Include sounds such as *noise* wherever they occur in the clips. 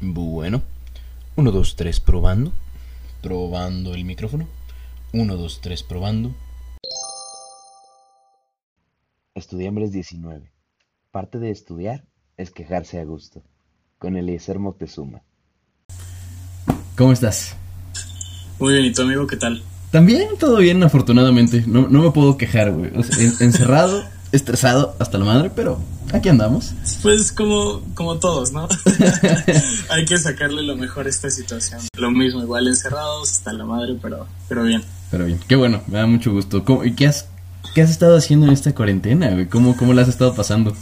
Bueno, 1, 2, 3, probando. Probando el micrófono. 1, 2, 3, probando. Estudiambres 19. Parte de estudiar es quejarse a gusto. Con Eliezer Moctezuma. ¿Cómo estás? Muy bien, ¿y tu amigo qué tal? También todo bien, afortunadamente. No, no me puedo quejar, güey. O sea, en- encerrado, estresado hasta la madre, pero aquí andamos. Pues como, como todos, ¿no? *laughs* Hay que sacarle lo mejor a esta situación. Lo mismo, igual encerrados hasta la madre, pero, pero bien. Pero bien, qué bueno, me da mucho gusto. ¿Cómo- ¿Y qué has, qué has estado haciendo en esta cuarentena, güey? ¿Cómo, ¿Cómo la has estado pasando?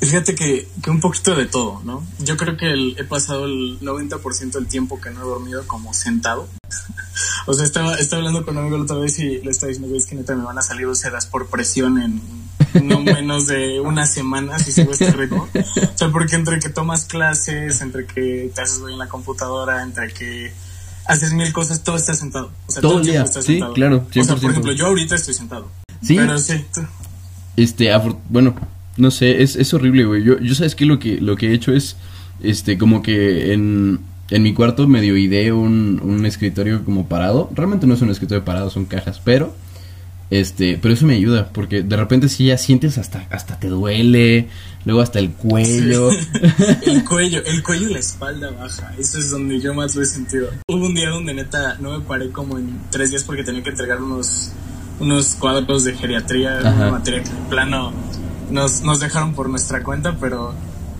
Fíjate que, que un poquito de todo, ¿no? Yo creo que el- he pasado el 90% del tiempo que no he dormido como sentado. *laughs* o sea, estaba, estaba hablando con un amigo la otra vez y le estaba diciendo, es que neta me van a salir úlceras por presión en *laughs* no menos de una semana si sigo este ritmo. O sea, porque entre que tomas clases, entre que te haces güey en la computadora, entre que haces mil cosas, todo estás sentado. O sea, Todo el tiempo día, estás sí, sentado. claro, O sea, 100%. por ejemplo, yo ahorita estoy sentado. Sí. Pero sí, Este, bueno, no sé, es, es horrible, güey. Yo, yo sabes que lo que lo que he hecho es, este, como que en, en mi cuarto medio ideé un, un escritorio como parado. Realmente no es un escritorio parado, son cajas, pero, este, pero eso me ayuda, porque de repente sí ya sientes hasta, hasta te duele, luego hasta el cuello. *laughs* el cuello, el cuello y la espalda baja. Eso es donde yo más lo he sentido. Hubo un día donde neta no me paré como en tres días porque tenía que entregar unos, unos cuadros de geriatría, Ajá. una materia que en plano nos, nos dejaron por nuestra cuenta, pero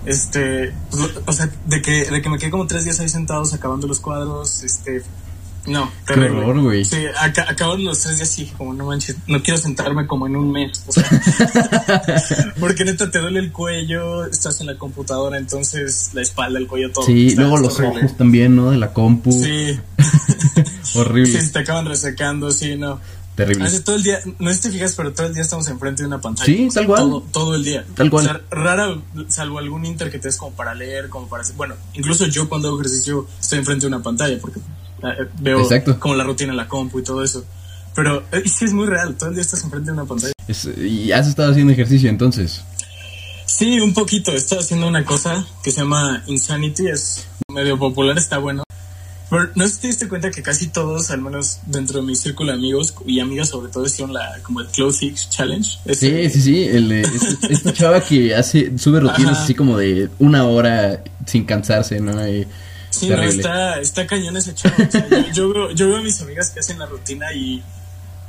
este, pues, o sea, de que, de que me quedé como tres días ahí sentados acabando los cuadros, este, no, Qué terrible. horror, güey. Sí, aca- acabaron los tres días y dije como no manches, no quiero sentarme como en un mes. o sea, *laughs* porque neta te duele el cuello, estás en la computadora, entonces la espalda, el cuello, todo. Sí, luego los horrible. ojos también, ¿no? De la compu. Sí. *laughs* Horrible. sí, te acaban resecando, sí, no. Terrible. Hace todo el día, no sé si te fijas, pero todo el día estamos enfrente de una pantalla. Sí, tal cual. Todo, todo el día. Tal cual. O sea, rara, salvo algún inter que te des como para leer, como para hacer. Bueno, incluso yo cuando hago ejercicio estoy enfrente de una pantalla porque veo Exacto. como la rutina en la compu y todo eso. Pero eh, sí es muy real, todo el día estás enfrente de una pantalla. Es- y has estado haciendo ejercicio entonces. Sí, un poquito. Estoy haciendo una cosa que se llama Insanity, es medio popular, está bueno. Pero no sé si te diste cuenta que casi todos, al menos dentro de mi círculo de amigos y amigas sobre todo, hicieron la, como el Close Six Challenge. Sí, Ese- sí, sí. El, de- es- esta *laughs* chava que hace, sube rutinas Ajá. así como de una hora sin cansarse, ¿no? Y Sí, no, está, está cañón ese chavo. O sea, yo, yo veo, yo veo a mis amigas que hacen la rutina y,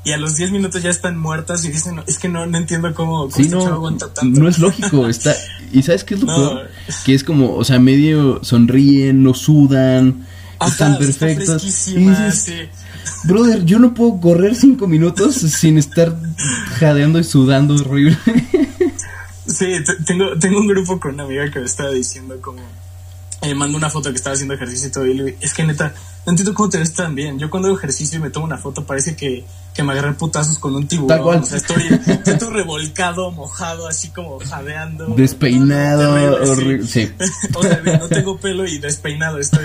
y a los 10 minutos ya están muertas y dicen, "No, es que no, no entiendo cómo, cómo Sí, este chavo no, aguanta tanto. no es lógico, está, y ¿sabes qué es lo peor? Que es como, o sea, medio sonríen, no sudan, Ajá, están está perfectos. Y fresquísima, dices, sí. brother, yo no puedo correr cinco minutos sin estar jadeando y sudando horrible. Sí, te- tengo, tengo un grupo con una amiga que me estaba diciendo como... Me mandó una foto que estaba haciendo ejercicio y todo y le digo, es que neta, no entiendo cómo te ves tan bien. Yo cuando hago ejercicio y me tomo una foto parece que, que me agarré putazos con un tiburón. Tal cual. O sea, estoy, estoy todo revolcado, mojado, así como jadeando. Despeinado, Terrible, sí. horrible. Sí. *laughs* O sea, no tengo pelo y despeinado estoy.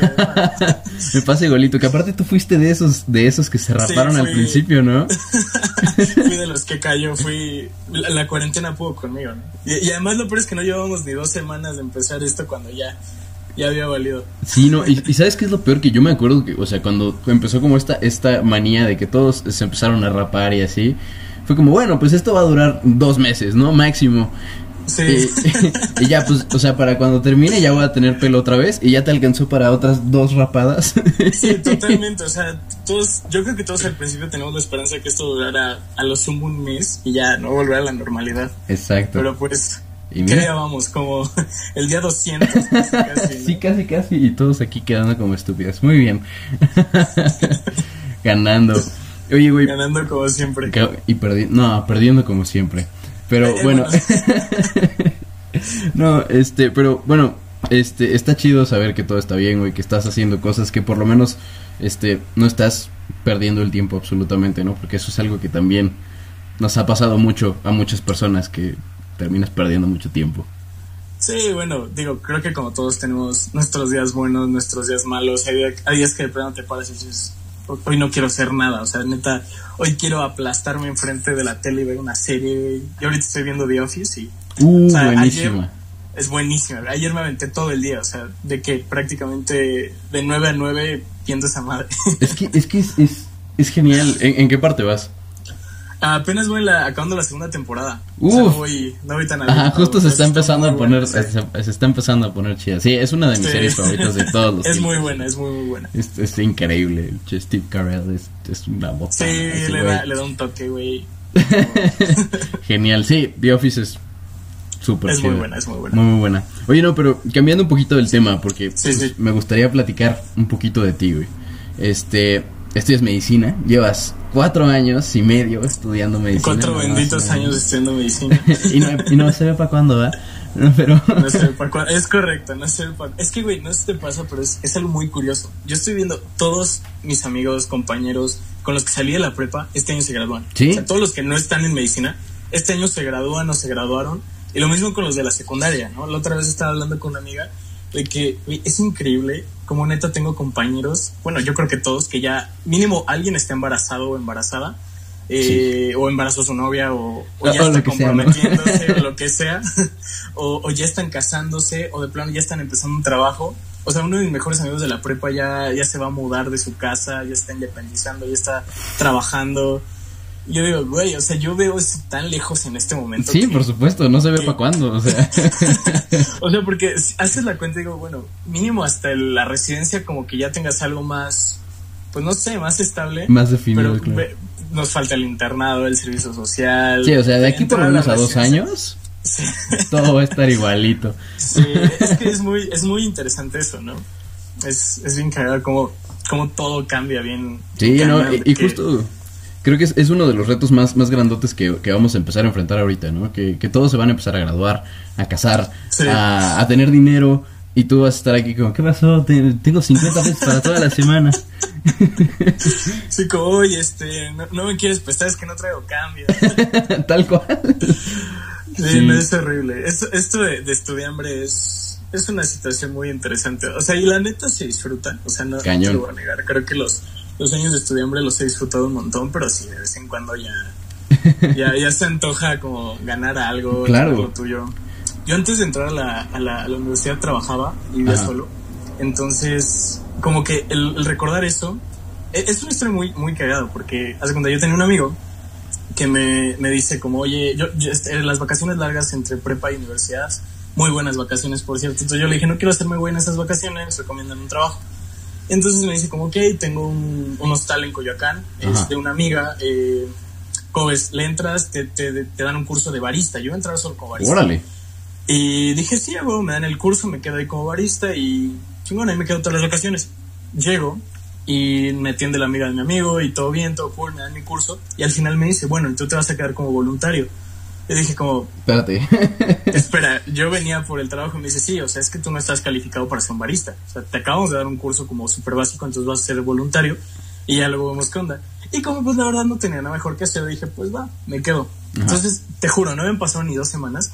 Me pasa igualito, que aparte tú fuiste de esos, de esos que se raparon al fui- principio, ¿no? *laughs* fui de los que cayó, fui... La, la cuarentena pudo conmigo, ¿no? Y, y además lo peor es que no llevamos ni dos semanas de empezar esto cuando ya, ya había valido. Sí, no, y, y ¿sabes qué es lo peor? Que yo me acuerdo que, o sea, cuando empezó como esta, esta manía de que todos se empezaron a rapar y así, fue como, bueno, pues esto va a durar dos meses, ¿no? Máximo. Sí. Y, *laughs* y ya, pues, o sea, para cuando termine ya voy a tener pelo otra vez y ya te alcanzó para otras dos rapadas. *laughs* Sí, totalmente. O sea, todos, yo creo que todos al principio tenemos la esperanza que esto durara a lo sumo un mes y ya no volver a la normalidad. Exacto. Pero pues, Y ¿qué mira. día vamos? Como *laughs* el día 200. casi, *laughs* casi, ¿no? Sí, casi, casi. Y todos aquí quedando como estúpidos. Muy bien. *laughs* Ganando. Oye, güey. Ganando como siempre. Y perdiendo, no, perdiendo como siempre. Pero Eh, bueno. no, este, pero bueno, este, está chido saber que todo está bien, güey, que estás haciendo cosas que por lo menos, este, no estás perdiendo el tiempo absolutamente, ¿no? Porque eso es algo que también nos ha pasado mucho a muchas personas que terminas perdiendo mucho tiempo. Sí, bueno, digo, creo que como todos tenemos nuestros días buenos, nuestros días malos. Hay, día- hay días que de plano te paras y dices, hoy no quiero hacer nada, o sea, neta, hoy quiero aplastarme enfrente de la tele y ver una serie. Yo ahorita estoy viendo The Office y... Uh, o sea, buenísima. ayer- es buenísima. Ayer me aventé todo el día, o sea, de que prácticamente de 9 a 9 viendo esa madre. Es que es, que es, es, es genial. ¿En, en qué parte vas? Apenas voy la, acabando la segunda temporada. O Uf. sea, no voy, no voy tan Ajá, justo se está empezando a poner, se, se está empezando a poner chida. Sí, es una de mis Sí. series favoritas de todos los *laughs* Es tiempos. muy buena, es muy, muy buena. Es, es increíble. Steve Carell es, es una bota. Sí, le da, le da un toque, güey. *laughs* Genial. Sí, The Office es súper Es muy buena, es muy buena. Muy, muy buena. Oye, no, pero cambiando un poquito del tema, porque Sí, pues, sí. me gustaría platicar un poquito de ti, güey. Este, estudias medicina, llevas cuatro años y medio estudiando medicina. Cuatro benditos años estudiando medicina. *laughs* y, no, y no se ve para cuándo, ¿va? No, pero... *laughs* No sé para cuándo. Es correcto, no sé para Es que, güey, no sé si te pasa, pero es, es algo muy curioso. Yo estoy viendo todos mis amigos, compañeros con los que salí de la prepa, este año se gradúan. ¿Sí? O sea, todos los que no están en medicina, este año se gradúan o se graduaron. Y lo mismo con los de la secundaria, ¿no? La otra vez estaba hablando con una amiga de que es increíble como neta tengo compañeros, bueno, yo creo que todos, que ya mínimo alguien está embarazado o embarazada. eh, o embarazó a su novia o, o O- ya está comprometiéndose o lo que *laughs* sea o, o ya están casándose o de plano ya están empezando un trabajo o sea uno de mis mejores amigos de la prepa ya, ya se va a mudar de su casa ya está independizando ya está trabajando yo digo güey o sea yo veo eso tan lejos en este momento Sí, que- por supuesto, no se ve que- para cuándo, o sea. *laughs* o sea, porque si haces la cuenta y digo, bueno, mínimo hasta la residencia como que ya tengas algo más, pues no sé, más estable. Más definido, Pero claro. ve- nos falta el internado, el servicio social. Sí, o sea, de aquí por lo menos a dos años, Sí, todo va a estar igualito. sí, es que es muy, es muy interesante eso, ¿no? Es, es bien cagado como, como todo cambia bien. Sí, no, y, justo creo que es, es uno de los retos más, más grandotes que, que vamos a empezar a enfrentar ahorita, ¿no? Que, que todos se van a empezar a graduar, a casar, Sí. a, a tener dinero, y tú vas a estar aquí como, ¿qué pasó? Te- tengo 50 pesos para toda la semana. Sí, como, oye, este, no, no me quieres prestar, es que no traigo cambio. *laughs* Tal cual. Sí, Sí. no, es horrible. Esto, esto de, de estudiambre es, es una situación muy interesante. O sea, y la neta se disfruta. O sea, no, no Cañón. te lo voy a negar. Creo que los, los años de estudiambre los he disfrutado un montón, pero sí, de vez en cuando ya, *laughs* ya, ya se antoja como ganar algo, Claro. lo tuyo. Yo antes de entrar a la, a la, a la universidad trabajaba y vivía Ajá. solo. Entonces, como que el, el recordar eso, e- es una historia muy, muy cagada, porque hace cuando yo tenía un amigo que me, me dice como, oye, yo, yo, este, las vacaciones largas entre prepa y universidad, muy buenas vacaciones, por cierto. Entonces yo le dije, no quiero hacerme güey en esas vacaciones, recomiendan un trabajo. Entonces me dice como, ok, tengo un, un hostal en Coyoacán, es de una amiga, eh, ¿cómo ves? Le entras, te, te, te dan un curso de barista. Yo iba a entrar solo como barista. Órale. Y dije, sí, a huevo, me dan el curso, me quedo ahí como barista y chingón, ahí me quedo todas las vacaciones. Llego y me atiende la amiga de mi amigo y todo bien, todo cool, me dan mi curso y al final me dice, bueno, tú te vas a quedar como voluntario. Y dije como, Espérate. *laughs* espera, yo venía por el trabajo y me dice, sí, o sea, es que tú no estás calificado para ser un barista. O sea, te acabamos de dar un curso como súper básico, entonces vas a ser voluntario y ya luego vemos qué onda. Y como pues la verdad no tenía nada mejor que hacer, dije, pues va, me quedo. Entonces, te juro, no habían pasado ni dos semanas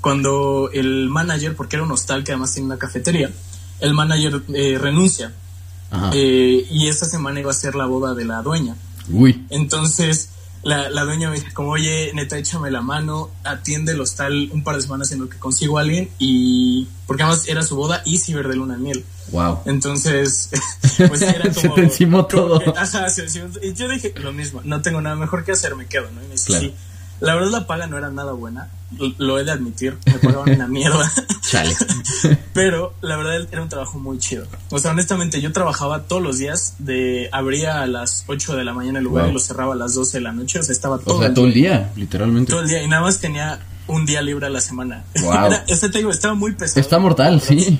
cuando el manager, porque era un hostal que además tiene una cafetería, el manager eh, renuncia. Ajá. Eh, y esta semana iba a ser la boda de la dueña. Uy. Entonces, la, la dueña me dice, como, oye, neta, échame la mano, atiende el hostal un par de semanas en lo que consigo a alguien y... Porque además era su boda y ciber de luna de miel. Wow. Entonces, *laughs* pues era *laughs* Se como... te encimó todo. que, ajá, se encimó. Y yo dije lo mismo, no tengo nada mejor que hacer, me quedo, ¿no? Y me dice, Claro. sí. La verdad la paga no era nada buena, lo, he de admitir, me pagaban una mierda. *laughs* Chale. *laughs* Pero la verdad era un trabajo muy chido. O sea, honestamente, yo trabajaba todos los días, de abría a las 8 de la mañana el lugar Wow. y lo cerraba a las 12 de la noche. O sea, estaba todo, O sea, el, todo el día, día, literalmente. todo el día. Y nada más tenía un día libre a la semana. *laughs* Wow. Era, este te digo, estaba muy pesado. Está mortal, sí.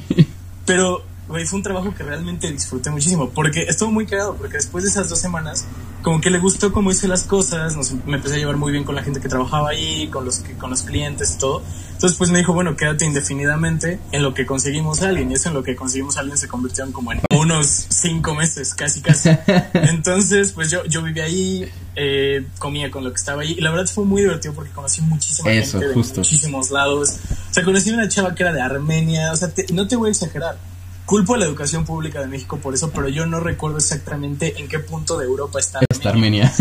Pero, güey, fue un trabajo que realmente disfruté muchísimo. Porque estuvo muy cagado, porque después de esas dos semanas, como que le gustó cómo hice las cosas, nos, me empecé a llevar muy bien con la gente que trabajaba ahí, con los, con los clientes y todo. Entonces, pues me dijo, bueno, quédate indefinidamente en lo que conseguimos a alguien. Y eso en lo que conseguimos a alguien se convirtió en como en unos cinco meses, casi, casi. *laughs* Entonces, pues yo, yo vivía ahí, eh, comía con lo que estaba ahí. Y la verdad fue muy divertido porque conocí muchísima Eso, gente de justo. muchísimos lados. O sea, conocí una chava que era de Armenia. O sea, te- no te voy a exagerar culpo a la educación pública de México por eso, pero yo no recuerdo exactamente en qué punto de Europa está. Está Armenia.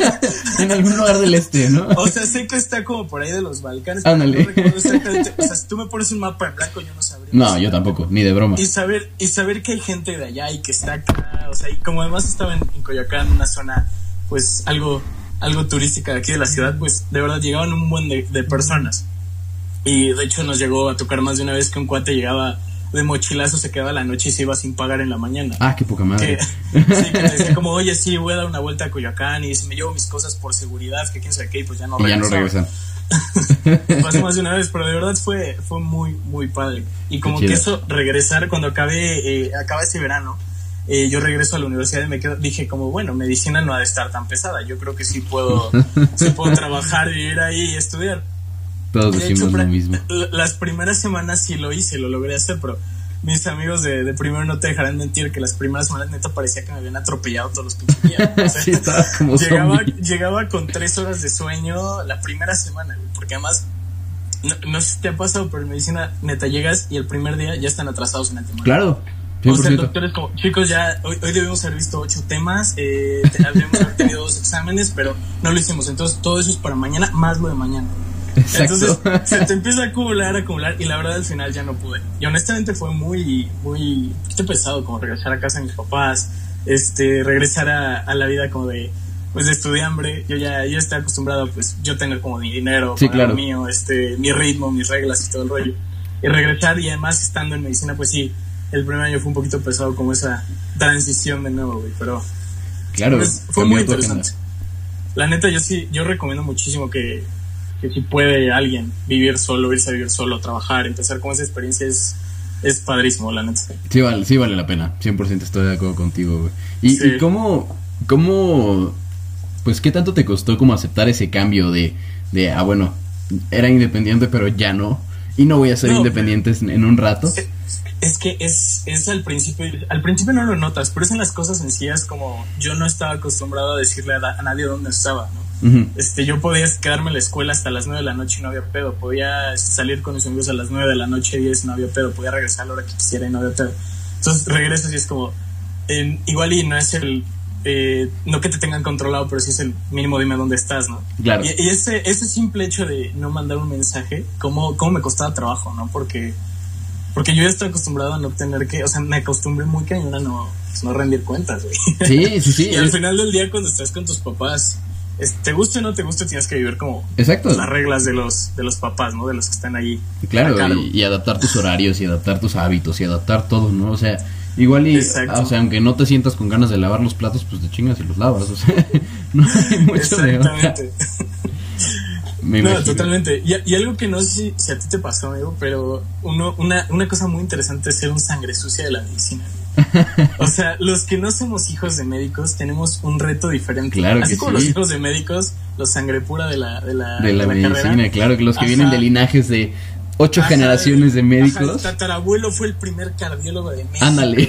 *laughs* en algún lugar del este, ¿no? O sea, sé que está como por ahí de los Balcanes. Ándale. No recuerdo exactamente. O sea, si tú me pones un mapa en blanco, yo no sabría. No, yo tampoco, ni de broma. Y saber, y saber que hay gente de allá y que está acá. O sea, y como además estaba en, en Coyoacán, una zona, pues algo, algo turística de aquí de la ciudad, pues de verdad llegaban un buen de, de personas. Y de hecho nos llegó a tocar más de una vez que un cuate llegaba de mochilazo, se quedaba la noche y se iba sin pagar en la mañana. Ah, qué poca madre. Que, *laughs* sí, que te decía como, oye, sí, voy a dar una vuelta a Coyoacán y si me llevo mis cosas por seguridad, que quién sabe qué, y pues ya no y ya no regresan. *laughs* Pasó más de una vez, pero de verdad fue, fue muy, muy padre. Y como que eso, regresar, cuando acabé, eh, acaba ese verano, eh, yo regreso a la universidad y me quedo, dije como, bueno, medicina no ha de estar tan pesada, yo creo que sí puedo, sí puedo *laughs* trabajar, vivir ahí y estudiar. Todos De hecho, decimos lo mismo. Las primeras semanas sí lo hice, lo logré hacer, pero mis amigos de, de primero no te dejarán mentir que las primeras semanas neta parecía que me habían atropellado todos los pinches días. O *laughs* sea, Sí, estaba como llegaba, llegaba con tres horas de sueño la primera semana, porque además, no, no sé si te ha pasado, pero en medicina neta llegas y el primer día ya están atrasados en el tema. Claro, O sea, el 100%. doctor es como, chicos, ya hoy, hoy debemos haber visto ocho temas, eh, debemos haber tenido dos exámenes, pero no lo hicimos. Entonces, todo eso es para mañana, más lo de mañana. Exacto. Entonces, se te empieza a acumular, a acumular, y la verdad al final ya no pude. Y honestamente fue muy, muy, pesado como regresar a casa de mis papás, este, regresar a, a la vida como de, pues de estudiambre. Yo ya, yo estoy acostumbrado, pues, yo tener como mi dinero, Sí, claro. mío, este, mi ritmo, mis reglas y todo el rollo. Y regresar y además estando en medicina, pues sí, el primer año fue un poquito pesado como esa transición de nuevo, güey, pero claro, pues, fue muy interesante. La neta, yo sí, yo recomiendo muchísimo que, que si puede alguien vivir solo, irse a vivir solo, trabajar, empezar con esa experiencia es, es padrísimo, la neta. Sí vale, sí vale la pena, 100% estoy de acuerdo contigo, güey. ¿Y, Sí. y cómo, cómo, pues qué tanto te costó como aceptar ese cambio de, de, ah, bueno, era independiente pero ya no, y no voy a ser No. independiente en, en un rato? Es, es que es, es al principio, al principio no lo notas, pero es en las cosas sencillas como yo no estaba acostumbrado a decirle a, a nadie dónde estaba, ¿no? Ujú. Este, yo podía quedarme en la escuela hasta las 9 de la noche y no había pedo. Podía salir con mis amigos a las 9 de la noche y no había pedo. Podía regresar a la hora que quisiera y no había pedo. Entonces regresas y es como, eh, igual y no es el, eh, no que te tengan controlado, pero sí es el mínimo dime dónde estás, ¿no? Claro. Y, y ese, ese simple hecho de no mandar un mensaje, ¿cómo, cómo me costaba trabajo, ¿no? Porque, porque yo ya estoy acostumbrado a no tener que, o sea, me acostumbré muy cañón a no, pues, no rendir cuentas, güey. Sí, sí, sí. *laughs* Y al final del día, cuando estás con tus papás, es- te guste o no te guste, tienes que vivir como Exacto. las reglas de los, de los papás, ¿no? De los que están ahí. Claro, y, y adaptar tus horarios y adaptar tus hábitos y adaptar todo, ¿no? O sea, igual y, Exacto. o sea, aunque no te sientas con ganas de lavar los platos, pues te chingas y los lavas, o sea, *laughs* no hay mucho de. Exactamente. *laughs* Me No, totalmente. Y, y algo que no sé si, si a ti te pasó, amigo, pero uno, una, una cosa muy interesante es ser un sangre sucia de la medicina. *laughs* O sea, los que no somos hijos de médicos tenemos un reto diferente. Claro Así que como sí. los hijos de médicos, los sangre pura de la, de la, de la, de medicina, carrera. claro, que los que Ajá. vienen de linajes de ocho Ajá, generaciones de ajá, médicos. el tatarabuelo fue el primer cardiólogo de México. Ándale.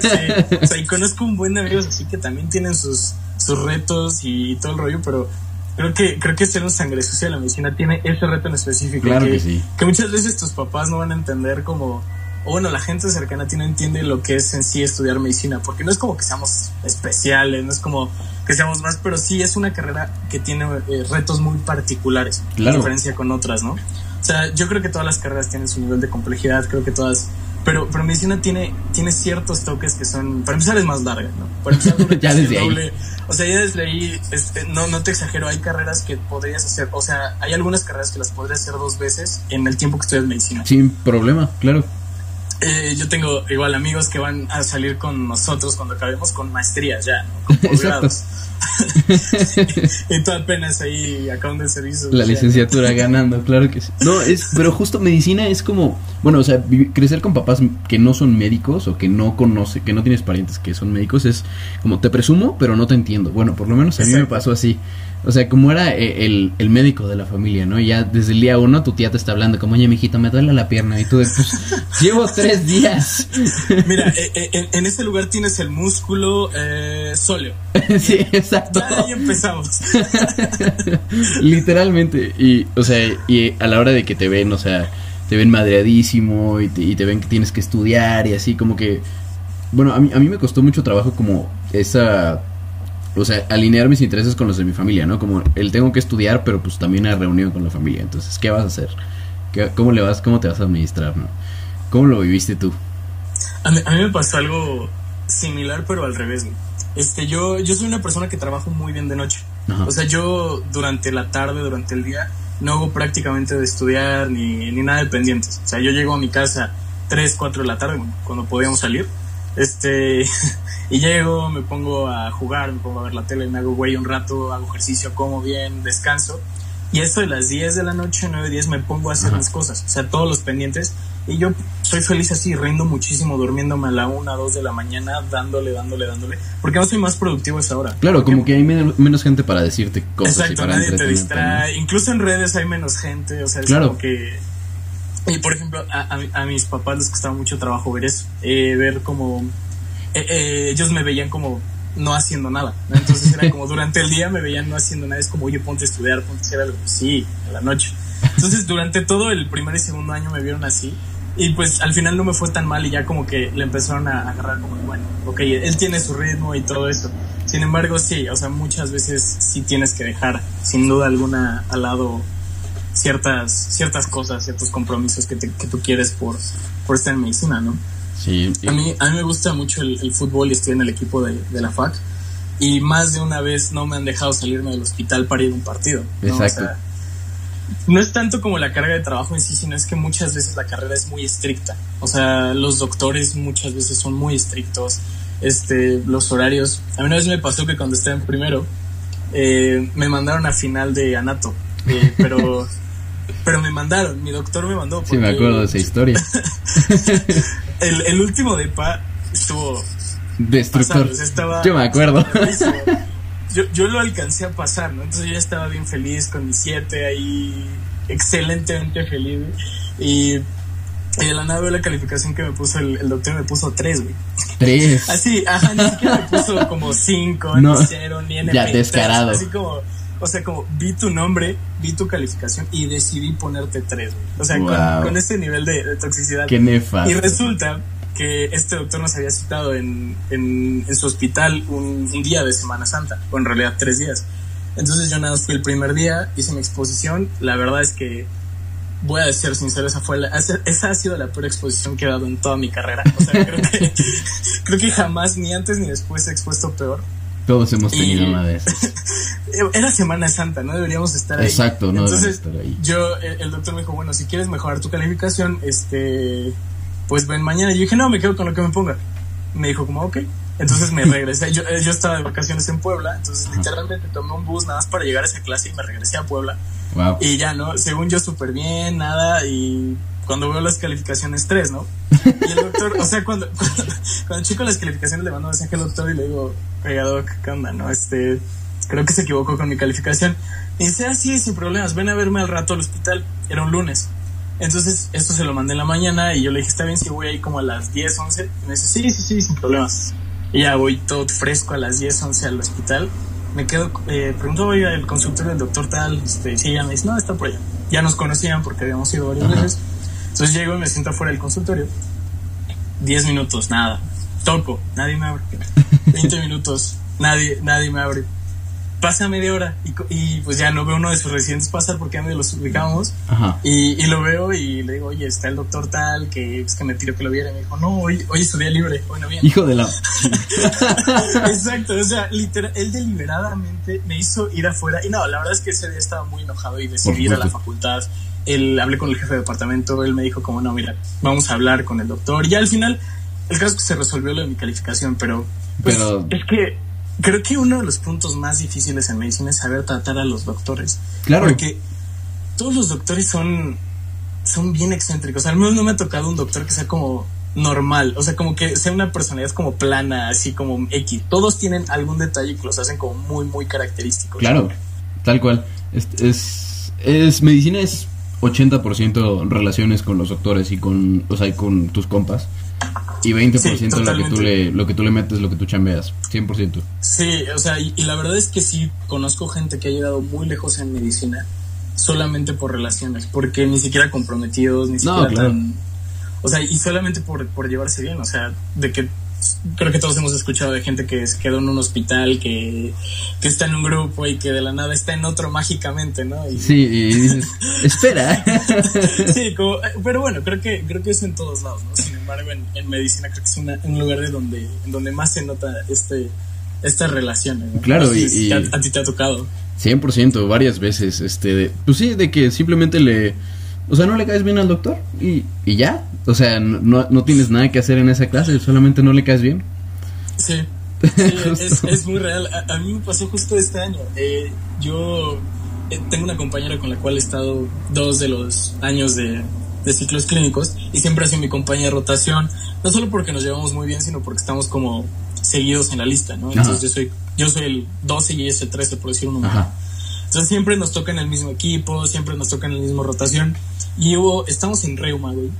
Sí, o sea, y conozco un buen de amigos así que también tienen sus, sus retos y todo el rollo, pero creo que, creo que ser un sangre sucia de la medicina tiene ese reto en específico. Claro que sí. Que muchas veces tus papás no van a entender como, o bueno, la gente cercana a ti no entiende lo que es en sí estudiar medicina, porque no es como que seamos especiales, no es como que seamos más, pero sí es una carrera que tiene eh, retos muy particulares, Claro. en diferencia con otras, ¿no? O sea, yo creo que todas las carreras tienen su nivel de complejidad, creo que todas, pero, pero medicina tiene, tiene ciertos toques que son, para empezar es más larga, ¿no? Para empezar *laughs* Ya desde ahí. doble. O sea, ya desde ahí, este, no, no te exagero, hay carreras que podrías hacer, o sea, hay algunas carreras que las podrías hacer dos veces en el tiempo que estudias medicina. Sin problema, claro. Eh, yo tengo igual amigos que van a salir con nosotros cuando acabemos con maestrías ya, ¿no? con *laughs* posgrados. *laughs* *laughs* y tú apenas ahí acabando el servicio. La licenciatura ganando, claro que sí. No, es, pero justo medicina es como, bueno, o sea, crecer con papás que no son médicos o que no conoce, que no tienes parientes que son médicos es como te presumo, pero no te entiendo. Bueno, por lo menos a mí me Exacto. pasó así. O sea, como era eh, el, el médico de la familia, ¿no? Ya desde el día uno tu tía te está hablando como, oye, mijito, me duele la pierna. Y tú, pues, llevo tres días. *laughs* Mira, eh, eh, en, en este lugar tienes el músculo eh, sóleo. *laughs* sí, exacto. Ya ahí empezamos. *laughs* Literalmente. Y, o sea, y a la hora de que te ven, o sea, te ven madreadísimo y te, y te ven que tienes que estudiar y así como que... Bueno, a mí, a mí me costó mucho trabajo como esa... O sea, alinear mis intereses con los de mi familia, ¿no? Como el tengo que estudiar, pero pues también hay reunión con la familia. Entonces, ¿qué vas a hacer? ¿Qué- ¿Cómo le vas? ¿Cómo te vas a administrar, no? ¿Cómo lo viviste tú? A mí, a mí me pasó algo similar, pero al revés. güey. Este, yo, yo soy una persona que trabajo muy bien de noche. Ajá. O sea, yo durante la tarde, durante el día, no hago prácticamente de estudiar ni, ni nada de pendientes. O sea, yo llego a mi casa 3, 4 de la tarde, cuando podíamos salir. Este, *laughs* y llego, me pongo a jugar, me pongo a ver la tele, me hago güey un rato, hago ejercicio, como bien, descanso. Y eso de las 10 de la noche, 9, 10, me pongo a hacer Ajá. mis cosas, o sea, todos los pendientes. Y yo soy feliz así, rindo muchísimo, durmiéndome a la 1, 2 de la mañana, dándole, dándole, dándole. Porque no soy más productivo a esa hora. Claro, como que hay men- menos gente para decirte cosas y Exacto, para nadie te distrae. Incluso en redes hay menos gente, o sea, es Claro. como que... Y por ejemplo, a, a- a mis papás les costaba mucho trabajo ver eso, eh, ver como... eh, eh, ellos me veían como no haciendo nada, entonces era como durante el día me veían no haciendo nada, es como, oye, ponte a estudiar, ponte a hacer algo, sí, en la noche. Entonces durante todo el primer y segundo año me vieron así y pues al final no me fue tan mal y ya como que le empezaron a agarrar como, bueno, ok, él tiene su ritmo y todo eso. Sin embargo, sí, o sea, muchas veces sí tienes que dejar, sin duda alguna, al lado ciertas, ciertas cosas, ciertos compromisos que, te- que tú quieres por, por estar en medicina, ¿no? Sí, A mí, a mí me gusta mucho el, el fútbol y estoy en el equipo de, de la FAC. Y más de una vez no me han dejado salirme del hospital para ir a un partido. ¿no? Exacto. O sea, no es tanto como la carga de trabajo en sí, sino es que muchas veces la carrera es muy estricta. O sea, los doctores muchas veces son muy estrictos. Este, los horarios. A mí una vez me pasó que cuando estaba en primero, eh, me mandaron a final de anato. Eh, pero, pero me mandaron, mi doctor me mandó. sí, me acuerdo de esa historia. *laughs* El, el último de PA estuvo Destructor. pasando, estaba- Yo me acuerdo. *laughs* yo, yo lo alcancé a pasar, ¿no? Entonces yo ya estaba bien feliz con mi 7 ahí, excelentemente feliz. Y, y de la nada veo la calificación que me puso el, el doctor, me puso 3, güey. Tres. Así, ajá, ni siquiera me puso como 5, No. ni 0, ni NP. Ya, descarado. Así como, o sea, como vi tu nombre, vi tu calificación y decidí ponerte 3, güey. O sea, con- Wow. con, ese nivel de, de toxicidad. Qué nefasto. Y resulta que este doctor nos había citado en, en, en su hospital un, un día de Semana Santa, o en realidad tres días. Entonces yo nada más fui el primer día, hice mi exposición. La verdad es que, voy a ser sincero, esa, fue la, esa, esa ha sido la peor exposición que he dado en toda mi carrera. O sea, creo que, *laughs* creo que jamás, ni antes ni después he expuesto peor. Todos hemos tenido Y- una de esas. *laughs* Era Semana Santa, no deberíamos estar ahí. Exacto, no Entonces, estar ahí. yo, el, el doctor me dijo, bueno, si quieres mejorar tu calificación, este, pues ven mañana. Y yo dije, no, me quedo con lo que me ponga. Me dijo como, ok. Entonces me *laughs* regresé. Yo, eh, yo estaba de vacaciones en Puebla, entonces literalmente tomé un bus nada más para llegar a esa clase y me regresé a Puebla. Wow. Y ya, ¿no? Según yo, súper bien, nada. Y cuando veo las calificaciones, tres, ¿no? Y el doctor, o sea, cuando, *laughs* cuando, cuando checo las calificaciones, le mando un mensaje al doctor y le digo, oiga, doc, ¿qué onda, no? Este, creo que se equivocó con mi calificación. Y dice, ah, sí, sin problemas, ven a verme al rato al hospital. Era un lunes. Entonces, esto se lo mandé en la mañana y yo le dije, está bien si voy ahí como a las 10, 11. Y me dice, sí, sí, sí, sin problemas. Y ya voy todo fresco a las 10, 11 al hospital. Me quedo, eh, pregunto, oiga, el consultorio del doctor tal, este, sí, ya me dice, no, está por allá. Ya nos conocían porque habíamos ido varias Ajá. veces. Entonces llego y me siento afuera del consultorio. 10 minutos, nada. Toco, nadie me abre. *laughs* 20 minutos, nadie, nadie me abre. Pasa media hora y, y pues ya no veo uno de sus residentes pasar porque ya medio los ubicamos. Ajá. Y, y lo veo y le digo, oye, está el doctor tal, que es que me tiro que lo viera. Y me dijo, no, hoy, hoy es su día libre, bueno, bien. Hijo de la. *laughs* Exacto, o sea, literal, él deliberadamente me hizo ir afuera. Y no, la verdad es que ese día estaba muy enojado y decidí ir a la facultad. Él hablé con el jefe de departamento, él me dijo como, no, mira, vamos a hablar con el doctor. Y al final, el caso es que se resolvió lo de mi calificación, pero... pues, Pero- Es que creo que uno de los puntos más difíciles en medicina es saber tratar a los doctores. Claro. Porque todos los doctores son, son bien excéntricos. Al menos no me ha tocado un doctor que sea como normal. O sea, como que sea una personalidad como plana, así como X. Todos tienen algún detalle que los hacen como muy, muy característicos. Claro, tal cual. Es, es, es- medicina es 80% relaciones con los doctores y con, o sea, y con tus compas. Y 20% Sí, lo que tú le lo que tú le metes, lo que tú chambeas, 100%. Sí, o sea, y, y la verdad es que sí conozco gente que ha llegado muy lejos en medicina solamente por relaciones, porque ni siquiera comprometidos, ni No, siquiera claro. tan... O sea, y solamente por, por llevarse bien, o sea, de que creo que todos hemos escuchado de gente que se quedó en un hospital, que, que está en un grupo y que de la nada está en otro mágicamente, ¿no? Y, Sí, y *laughs* espera. Sí, como- pero bueno, creo que creo que es en todos lados, ¿no? Sin embargo, en, en medicina creo que es una- un lugar de donde, en donde más se nota este estas relaciones. ¿no? Claro, y- a, a ti te ha tocado. 100%, varias veces, este, de- pues sí, de que simplemente le, o sea, no le caes bien al doctor y, y ya, o sea, no, no tienes nada que hacer en esa clase, solamente no le caes bien. Sí, *laughs* Sí, es, es muy real. A, a mí me pasó justo este año. Eh, yo eh, tengo una compañera con la cual he estado dos de los años de, de ciclos clínicos y siempre ha sido mi compañía de rotación, no solo porque nos llevamos muy bien, sino porque estamos como seguidos en la lista, ¿no? Entonces Ajá. yo soy, yo soy el 12 y ella es el 13, por decir un número. Ajá. Entonces siempre nos toca en el mismo equipo, siempre nos toca en el mismo rotación. Y hubo, estamos en reuma, güey.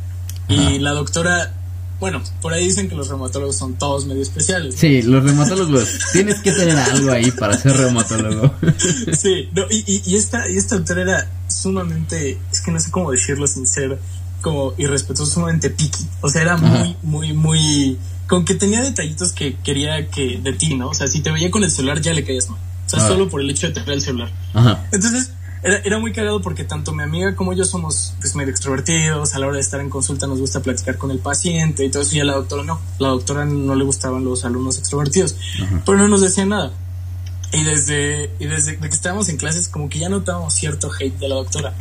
Y Ajá. la doctora, bueno, por ahí dicen que los reumatólogos son todos medio especiales. ¿no? Sí, los reumatólogos, tienes que tener algo ahí para ser reumatólogo. *laughs* Sí, no, y, y, y esta, y esta autora era sumamente, es que no sé cómo decirlo sin ser como irrespetuoso, sumamente picky. O sea, era Ajá. muy, muy, muy, con que tenía detallitos que quería que de ti, ¿no? O sea, si te veía con el celular ya le caías mal. O sea, Ah. solo por el hecho de tener el celular. Ajá. Entonces, era, era muy cagado porque tanto mi amiga como yo somos pues medio extrovertidos, a la hora de estar en consulta nos gusta platicar con el paciente y todo eso, y a la doctora no. La doctora no le gustaban los alumnos extrovertidos, pero no nos decía nada. Y desde, y desde que estábamos en clases como que ya notábamos cierto hate de la doctora,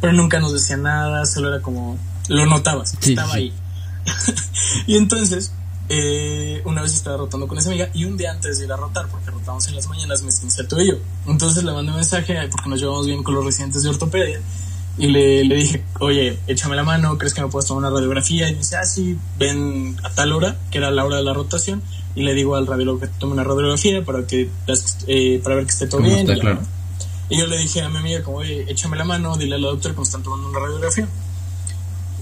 pero nunca nos decía nada, solo era como, lo notabas, Sí, estaba sí. ahí. *laughs* y entonces, eh, una vez estaba rotando con esa amiga y un día antes de ir a rotar, porque rotamos en las mañanas, me esquincé el tobillo. Entonces le mandé un mensaje porque nos llevamos bien con los residentes de ortopedia y le, le dije, oye, échame la mano, ¿crees que me puedes tomar una radiografía? Y me dice, ah, sí, ven a tal hora, que era la hora de la rotación, y le digo al radiólogo que tome una radiografía para, que, eh, para ver que esté todo ¿Cómo bien. está? y yo le dije a mi amiga, como, oye, échame la mano, dile a la doctora que nos están tomando una radiografía.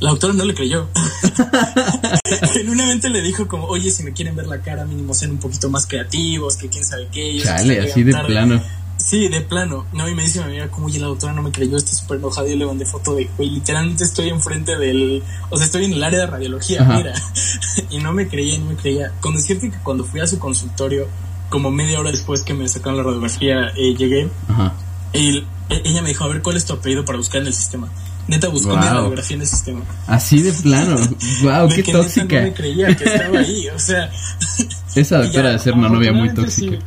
La doctora no le creyó. *laughs* Genuinamente le dijo como, oye, si me quieren ver la cara, mínimo sean un poquito más creativos, que quién sabe qué. Chale, así de llegando tarde". plano. Sí, de plano. No, y me dice mi amiga, como, oye, la doctora no me creyó, estoy súper enojada. Yo le mandé foto de, güey, literalmente estoy enfrente del, o sea, estoy en el área de radiología, Ajá. mira. *laughs* y no me creía, no me creía. Con decirte que cuando fui a su consultorio, como media hora después que me sacaron la radiografía, eh, llegué, Ajá. y e- ella me dijo, a ver, ¿cuál es tu apellido para buscar en el sistema? Neta, buscó mi Wow. radiografía en el sistema. Así de plano. Wow, *laughs* De qué que neta tóxica. no me creía que estaba ahí, o sea... *laughs* Esa doctora de ser una novia muy tóxica. Sí.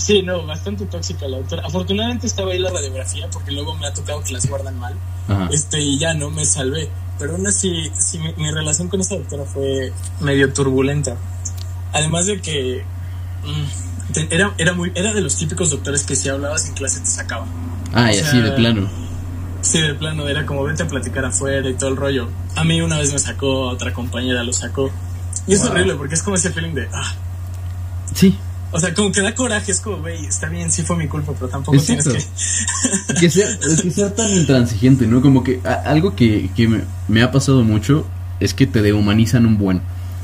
Sí, no, bastante tóxica la doctora. Afortunadamente estaba ahí la radiografía porque luego me ha tocado que las guardan mal. Ajá. Este, y ya no me salvé. Pero aún así, sí, mi, mi relación con esta doctora fue medio turbulenta. Además de que mm, te- era, era, muy, era de los típicos doctores que si hablabas en clase te sacaba. Ah, y así de plano. Sí, de plano, era como vete a platicar afuera y todo el rollo. A mí una vez me sacó, a otra compañera lo sacó. Y es Wow. horrible porque es como ese feeling de, ah, Sí. O sea, como que da coraje, es como, güey, está bien, sí fue mi culpa, pero tampoco Es tienes cierto. que... que sea, que sea tan intransigente, ¿no? Como que a- algo que, que me, me ha pasado mucho es que te dehumanizan un buen.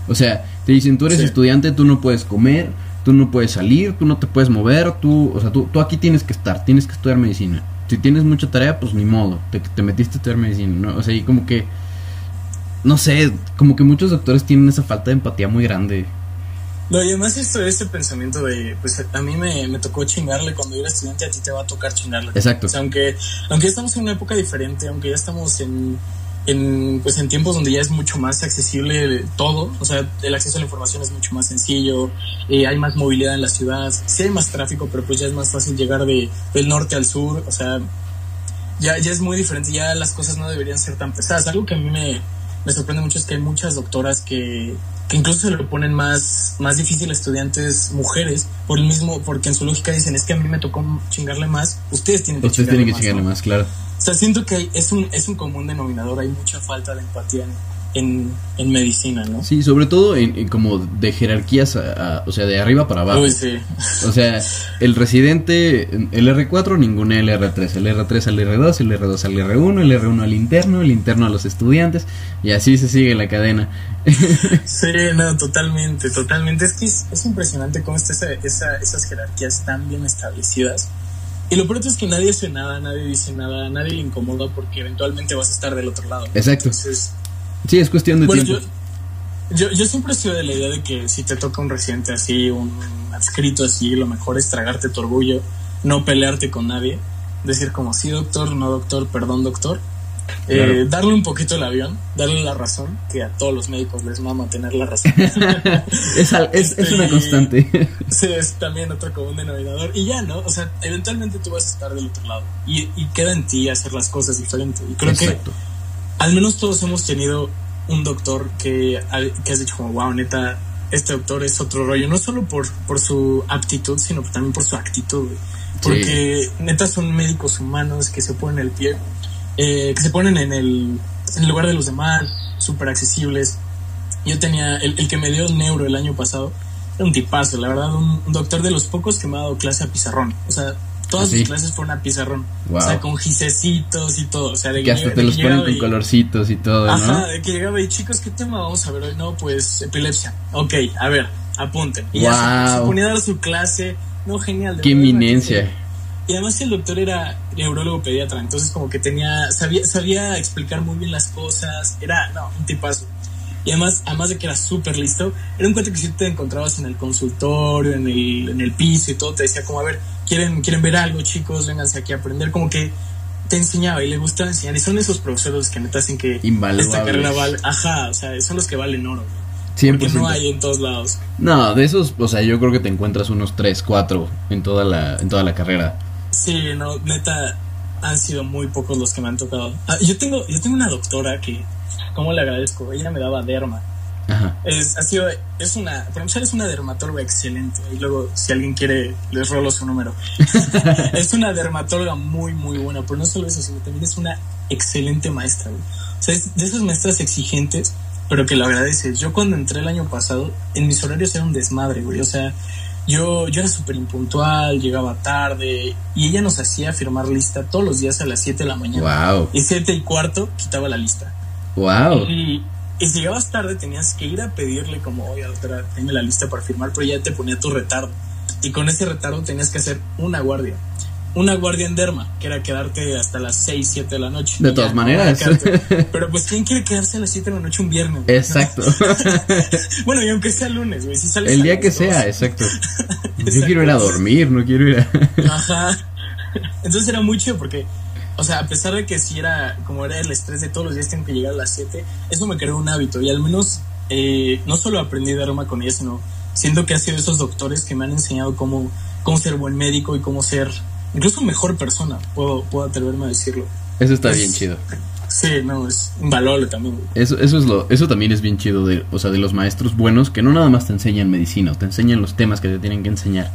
O sea, te dicen, tú eres Sí. estudiante, tú no puedes comer, tú no puedes salir, tú no te puedes mover, tú, o sea, tú, tú aquí tienes que estar, tienes que estudiar medicina. Si tienes mucha tarea, pues ni modo, te, te metiste a estudiar medicina, ¿no? O sea, y como que, no sé, como que muchos doctores tienen esa falta de empatía muy grande. No, y además esto, este pensamiento de, pues a mí me, me tocó chingarle cuando yo era estudiante, a ti te va a tocar chingarle. Exacto. O sea, aunque, aunque ya estamos en una época diferente, aunque ya estamos en, en, pues en tiempos donde ya es mucho más accesible todo, o sea, el acceso a la información es mucho más sencillo, eh, hay más movilidad en la ciudad, sí hay más tráfico, pero pues ya es más fácil llegar de, del norte al sur, o sea, ya, ya es muy diferente, ya las cosas no deberían ser tan pesadas. Algo que a mí me, me sorprende mucho es que hay muchas doctoras que, que incluso se lo ponen más, más difícil a estudiantes mujeres, por el mismo, porque en su lógica dicen, es que a mí me tocó chingarle más, ustedes tienen que Ustedes chingarle tienen que más, chingarle ¿no? más, claro. O sea, siento que es un, es un común denominador, hay mucha falta de empatía en, en, en medicina, ¿no? Sí, sobre todo en, en como de jerarquías, a- a- o sea, de arriba para abajo. Uy, sí. O sea, el residente, el R4 ningún el R3, el R3 al R2, el R2 al R1, el R1 al interno, el interno a los estudiantes, y así se sigue la cadena. Sí, no, totalmente, totalmente. Es que es, es impresionante cómo está esa, esa- esas jerarquías tan bien establecidas Y lo peor es que nadie hace nada, nadie dice nada, nadie le incomoda porque eventualmente vas a estar del otro lado. Exacto. Entonces, Sí, es cuestión de bueno, tiempo. yo, yo, yo siempre he sido de la idea de que si te toca un residente así, un adscrito así, lo mejor es tragarte tu orgullo, no pelearte con nadie, decir como sí doctor, no doctor, perdón doctor, eh, darle un poquito el avión, darle la razón, que a todos los médicos les mama tener la razón. *laughs* es, al- es, es una Este, constante. *laughs* Sí, es también otro común denominador. Y ya, ¿no? O sea, eventualmente tú vas a estar del otro lado. Y, y queda en ti hacer las cosas diferente. Y creo Exacto. que al menos todos hemos tenido un doctor que, que has dicho como, wow, neta, este doctor es otro rollo. No solo por, por su aptitud, sino también por su actitud. güey. Porque neta son médicos humanos que se ponen el pie, eh, que se ponen en el, en el lugar de los demás, súper accesibles. Yo tenía, el, el que me dio el neuro el año pasado, era un tipazo, la verdad, un, un doctor de los pocos que me ha dado clase a pizarrón. O sea, todas ¿Ah, sí? sus clases fueron a pizarrón. Wow. O sea, con gisecitos y todo. O sea, de que hasta de te los ponen con y- colorcitos y todo, Ajá, ¿no? de que llegaba y chicos, ¿qué tema vamos a ver hoy? No, pues epilepsia. Ok, a ver, apunten. Y ya se, ponía a dar su clase. No, genial. de Qué eminencia. y además el doctor era neurólogo pediatra, entonces como que tenía, sabía, sabía explicar muy bien las cosas, era, no, un tipazo. Y además, además de que era súper listo, era un cuate que si te encontrabas en el consultorio, en el, en el piso y todo, te decía como, a ver, ¿quieren, quieren ver algo chicos? Vénganse aquí a aprender, como que te enseñaba y le gustaba enseñar. Y son esos profesores que neta hacen que esta carrera vale, ajá, o sea, son los que valen oro. güey. Porque 100%. no hay en todos lados. No, de esos, o sea, yo creo que te encuentras unos 3, 4 en toda la, en toda la carrera. Sí, no, neta, han sido muy pocos los que me han tocado. Ah, yo tengo, yo tengo una doctora que, ¿cómo le agradezco? Ella me daba derma. Ajá. Es, ha sido, es una, para empezar es una dermatóloga excelente. Y luego, si alguien quiere, les rolo su número. *laughs* es una dermatóloga muy, muy buena. Pero no solo eso, sino también es una excelente maestra, güey. O sea, es de esas maestras exigentes, pero que lo agradeces. Yo cuando entré el año pasado, en mis horarios era un desmadre, güey. O sea, yo, yo era súper impuntual, llegaba tarde, y ella nos hacía firmar lista todos los días a las 7 de la mañana. Wow. Y 7 y cuarto quitaba la lista. Wow. Y, y si llegabas tarde tenías que ir a pedirle como, oye, doctora, tenme la lista para firmar, pero ya te ponía tu retardo. Y con ese retardo tenías que hacer una guardia. Una guardia en derma, que era quedarte hasta las 6, 7 de la noche. De todas ya, maneras. Pero pues, ¿quién quiere quedarse a las 7 de la noche un viernes? güey? Exacto. *laughs* bueno, y aunque sea lunes, güey, si sales El día que dos, sea, exacto. *laughs* Yo quiero ir a dormir, no quiero ir a... Ajá. Entonces era muy chido porque, o sea, a pesar de que si era, como era el estrés de todos los días tengo que llegar a las 7, eso me creó un hábito y al menos eh, no solo aprendí de aroma con ella, sino siento que ha sido esos doctores que me han enseñado cómo, cómo ser buen médico y cómo ser incluso mejor persona, puedo, puedo atreverme a decirlo. Eso está Es- bien chido. Sí, no, es invaluable también. Eso, eso es lo, eso también es bien chido de, o sea, de los maestros buenos que no nada más te enseñan medicina, o te enseñan los temas que te tienen que enseñar,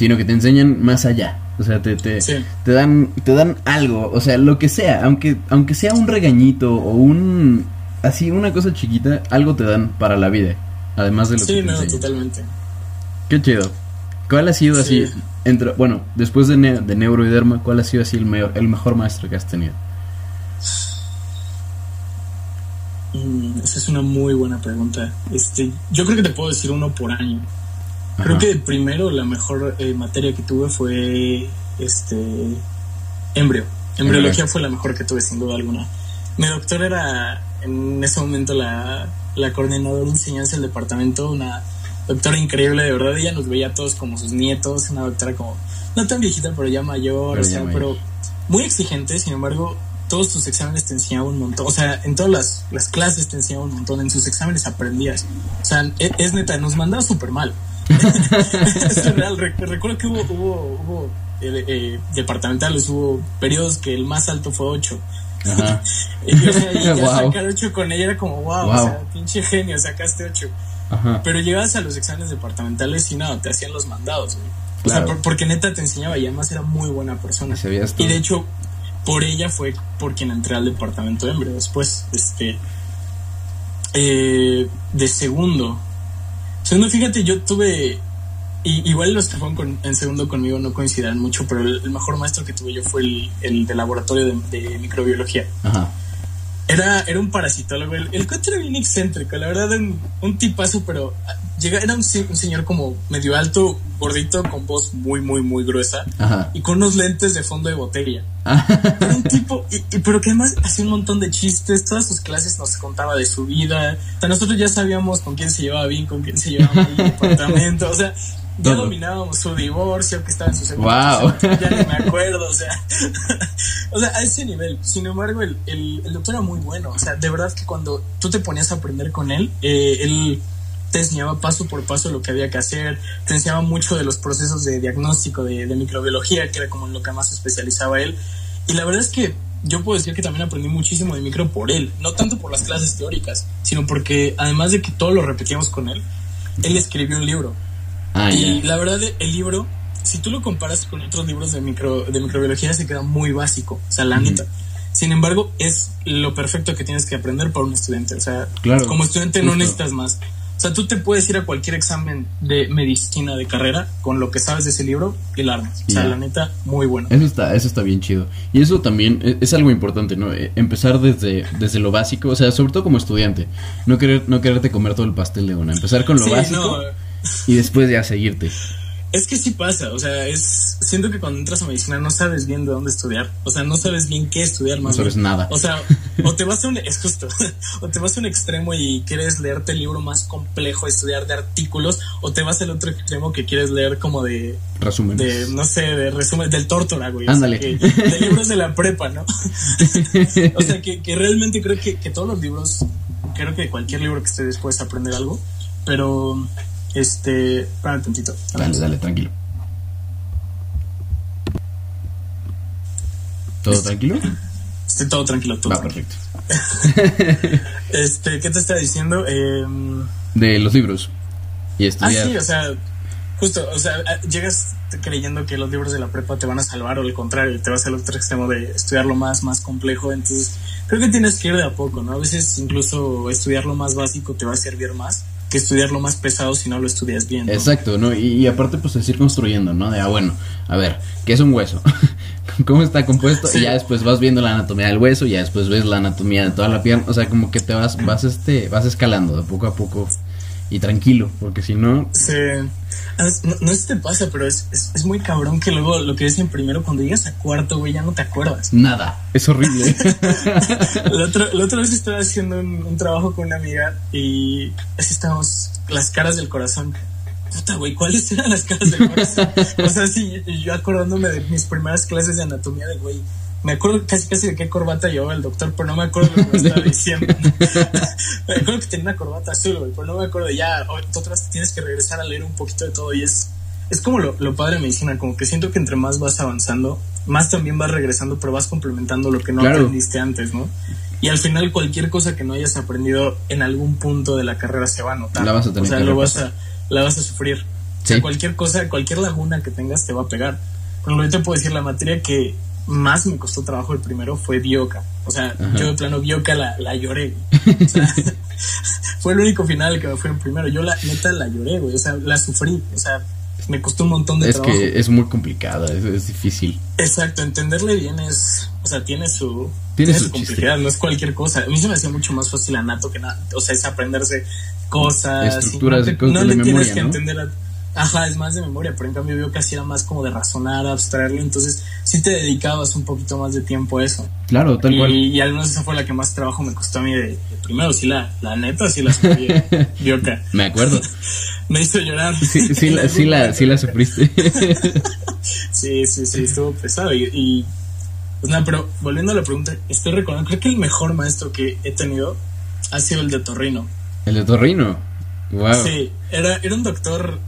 sino que te enseñan más allá. O sea, te, te, Sí. te dan, te dan algo, o sea, lo que sea, aunque, aunque sea un regañito o un así una cosa chiquita, algo te dan para la vida, además de lo Sí, que te no, enseñan. totalmente. Qué chido. ¿Cuál ha sido así, Sí. entre, bueno, después de, ne- de neuro y derma, cuál ha sido así el, mejor el mejor maestro que has tenido? Mm, esa es una muy buena pregunta. Este, yo creo que te puedo decir uno por año. Creo que primero la mejor eh, materia que tuve fue este embrio. Embriología fue la mejor que tuve sin duda alguna. Mi doctor era en ese momento la, la coordinadora de enseñanza del departamento, una doctora increíble, de verdad. Ella nos veía a todos como sus nietos, una doctora como no tan viejita, pero ya mayor, Pero o sea, pero muy exigente, sin embargo, todos tus exámenes te enseñaban un montón. O sea, en todas las, las clases te enseñaban un montón, en sus exámenes aprendías. O sea, es, es neta, nos mandaba súper mal. Es real. Re- recuerdo que hubo, hubo, hubo eh, eh, departamentales, hubo periodos que el más alto fue 8. Ajá. *laughs* Y, o sea, y ya Wow. sacar 8 con ella era como, wow, Wow. o sea, pinche genio, sacaste 8. Ajá. Pero llegabas a los exámenes departamentales y no, te hacían los mandados, güey. O Claro. sea, por- porque neta te enseñaba y además era muy buena persona. Y de hecho, por ella fue por quien entré al departamento de embreo. Después, este. eh, de segundo. Segundo, fíjate, yo tuve. y- igual los que fueron con- en segundo conmigo no coincidirán mucho, pero el, el mejor maestro que tuve yo fue el, el de laboratorio de, de microbiología. Ajá. Era Era, un parasitólogo. El, el cuate era bien excéntrico, la verdad, un, un tipazo, pero llega, era un, un señor como medio alto, gordito, con voz muy, muy, muy gruesa Ajá. y con unos lentes de fondo de botella. Ah, Era un tipo, y, y- pero que además hacía un montón de chistes, todas sus clases nos contaba de su vida. O sea, nosotros ya sabíamos con quién se llevaba bien, con quién se llevaba mal el departamento. O sea, ya Todo. dominábamos su divorcio, que estaba en su segundo Wow. ya ni me acuerdo, o sea, *laughs* o sea, a ese nivel. Sin embargo, el, el, el doctor era muy bueno, o sea, de verdad que cuando tú te ponías a aprender con él, eh, él te enseñaba paso por paso lo que había que hacer, te enseñaba mucho de los procesos de diagnóstico de, de microbiología, que era como en lo que más se especializaba él. Y la verdad es que yo puedo decir que también aprendí muchísimo de micro por él, no tanto por las clases teóricas, sino porque además de que todo lo repetíamos con él, él escribió un libro. Ah, Y la verdad, el libro, si tú lo comparas con otros libros de, micro, de microbiología, se queda muy básico, o sea, la neta. Sin embargo, es lo perfecto que tienes que aprender para un estudiante. O sea, Claro, como estudiante no necesitas más. O sea, tú te puedes ir a cualquier examen de medicina de carrera con lo que sabes de ese libro y la armas. O sea, la neta, muy bueno. Eso está, eso está bien chido. Y eso también e- es algo importante, ¿no? Eh, Empezar desde, desde lo básico, o sea, sobre todo como estudiante. No querer, no quererte comer todo el pastel de una. Empezar con lo Sí, básico no, y después ya seguirte. Es que sí pasa, o sea, es siento que cuando entras a medicina no sabes bien de dónde estudiar, o sea, no sabes bien qué estudiar No más. sabes bien. nada. O sea, o te vas a un es justo, *laughs* o te vas a un extremo y quieres leerte el libro más complejo, estudiar de artículos, o te vas al otro extremo que quieres leer como de Resumen. de no sé, de resumen del Tórtora, güey. o sea, Ándale. que- de libros de la prepa, ¿no? *laughs* o sea, que, que realmente creo que, que todos los libros, creo que cualquier libro que estés puedes aprender algo, pero este, espérame tantito. Dale, dale, tranquilo. ¿Todo tranquilo? Estoy todo tranquilo, todo. Va, tranquilo. perfecto. *laughs* Este, ¿qué te estaba diciendo? Eh, De los libros. Y ah, estudiar. sí, o sea, justo, o sea, ah, llegas creyendo que los libros de la prepa te van a salvar o al contrario, te vas al otro extremo de estudiar lo más, más complejo, entonces creo que tienes que ir de a poco, ¿no? A veces incluso estudiar lo más básico te va a servir más que estudiar lo más pesado si no lo estudias bien. ¿no? Exacto, ¿no? Y, y aparte, pues es ir construyendo, ¿no? De, ah, bueno, a ver, ¿qué es un hueso? *laughs* ¿Cómo está compuesto? Sí. Y ya después vas viendo la anatomía del hueso, y ya después ves la anatomía de toda la pierna. O sea, como que te vas, vas, este, vas escalando de poco a poco y tranquilo, porque si no, Sí. Ah, No, no sé si te pasa, pero es, es, es muy cabrón que luego lo que dicen primero, cuando llegas a cuarto, güey, ya no te acuerdas. nada. Es horrible. *laughs* la, otra, la otra vez estaba haciendo un, un trabajo con una amiga y así estábamos, las caras del corazón. Puta, güey, ¿cuáles eran las caras del corazón? *laughs* o sea, sí, yo acordándome de mis primeras clases de anatomía de güey. Me acuerdo casi casi de qué corbata llevaba el doctor, pero no me acuerdo lo que me estaba diciendo. *laughs* me acuerdo que tenía una corbata azul, güey, pero no me acuerdo. Ya, o- otra vez tienes que regresar a leer un poquito de todo y es, es como lo, lo padre de medicina, como que siento que entre más vas avanzando, más también vas regresando, pero vas complementando lo que no Claro. aprendiste antes, ¿no? Y al final cualquier cosa que no hayas aprendido en algún punto de la carrera se va a notar. La vas a tener o sea, que lo vas a, la vas a sufrir. O sea, cualquier cosa, cualquier laguna que tengas te va a pegar. Por ejemplo, yo te puedo decir, la materia que más me costó trabajo el primero fue bioca. O sea, Ajá. yo de plano bioca la, la lloré. *laughs* O sea, *laughs* fue el único final que me fue en primero. Yo la neta la lloré, güey. O sea, la sufrí. O sea, me costó un montón de es trabajo. que es muy complicada, es, es difícil. Exacto, entenderle bien es, o sea, tiene su, Tiene tiene su su complejidad, no es cualquier cosa. A mí se me hacía mucho más fácil anato que nada, o sea, es aprenderse cosas. Estructuras y de cosas no de le memoria, tienes que ¿no? entender. a- ajá, es más de memoria, pero en cambio yo casi era más como de razonar, abstraerlo, entonces sí te dedicabas un poquito más de tiempo a eso. Claro, tal y, cual. y al menos esa fue la que más trabajo me costó a mí de, de primero, sí la, la neta, sí la sufrí, *laughs* bioca. Me acuerdo. *laughs* Me hizo llorar. Sí, sí, la, sí, la, sí la sufriste. *laughs* Sí, sí, sí, estuvo pesado. Y, y, pues nada, pero volviendo a la pregunta, estoy recordando, creo que el mejor maestro que he tenido ha sido el de Torrino. El de Torrino. Wow. Sí, era, era un doctor